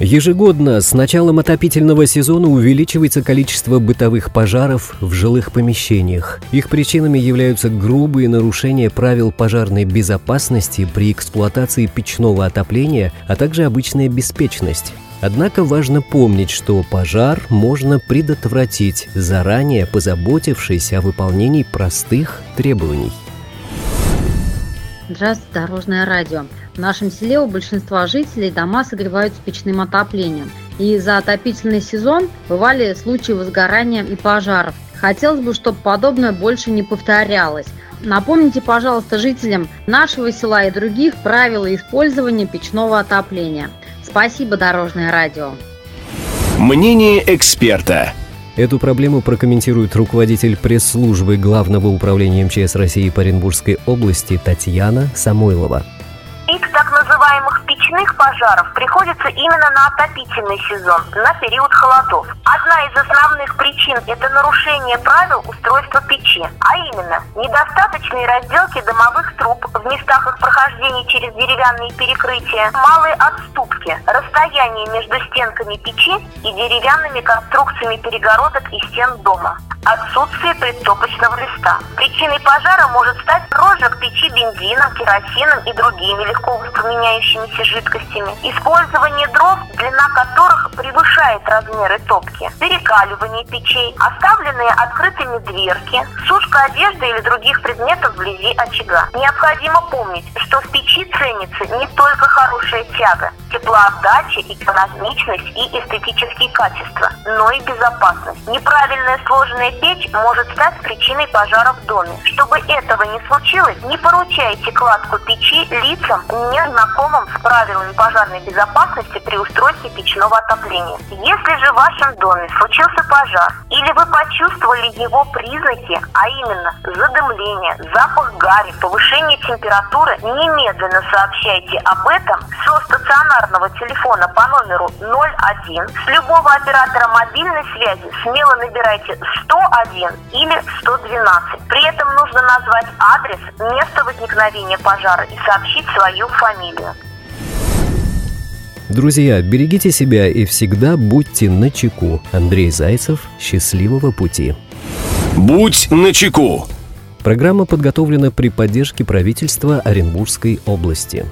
Ежегодно с началом отопительного сезона увеличивается количество бытовых пожаров в жилых помещениях. Их причинами являются грубые нарушения правил пожарной безопасности при эксплуатации печного отопления, а также обычная беспечность. Однако важно помнить, что пожар можно предотвратить, заранее позаботившись о выполнении простых требований. Здравствуйте, Дорожное радио. В нашем селе у большинства жителей дома согреваются печным отоплением. И за отопительный сезон бывали случаи возгорания и пожаров. Хотелось бы, чтобы подобное больше не повторялось. Напомните, пожалуйста, жителям нашего села и других правила использования печного отопления. Спасибо, Дорожное радио. Мнение эксперта. Эту проблему прокомментирует руководитель пресс-службы Главного управления МЧС России по Оренбургской области Татьяна Самойлова. Называемых печных пожаров приходится именно на отопительный сезон, на период холодов. Одна из основных причин – это нарушение правил устройства печи, а именно недостаточные разделки домовых труб в местах их прохождения через деревянные перекрытия, малые отступки, расстояние между стенками печи и деревянными конструкциями перегородок и стен дома отсутствие предтопочного листа. Причиной пожара может стать розжиг печи бензином, керосином и другими легко воспламеняющимися жидкостями, использование дров, длина которых превышает размеры топки, перекаливание печей, оставленные открытыми дверки, сушка одежды или других предметов вблизи очага. Необходимо помнить, что в печи ценится не только хорошая тяга, теплоотдача, экономичность и эстетические качества, но и безопасность. Неправильная сложная печь может стать причиной пожара в доме. Чтобы этого не случилось, не поручайте кладку печи лицам, не знакомым с правилами пожарной безопасности при устройстве печного отопления. Если же в вашем доме случился пожар, или вы почувствовали его признаки, а именно задымление, запах гари, повышение температуры, немедленно сообщайте об этом со стационарного телефона по номеру 01. С любого оператора мобильной связи смело набирайте 101 или 112. При этом нужно назвать адрес, место возникновения пожара и сообщить свою фамилию. Друзья, берегите себя и всегда будьте на чеку. Андрей Зайцев. Счастливого пути. Будь начеку. Программа подготовлена при поддержке правительства Оренбургской области.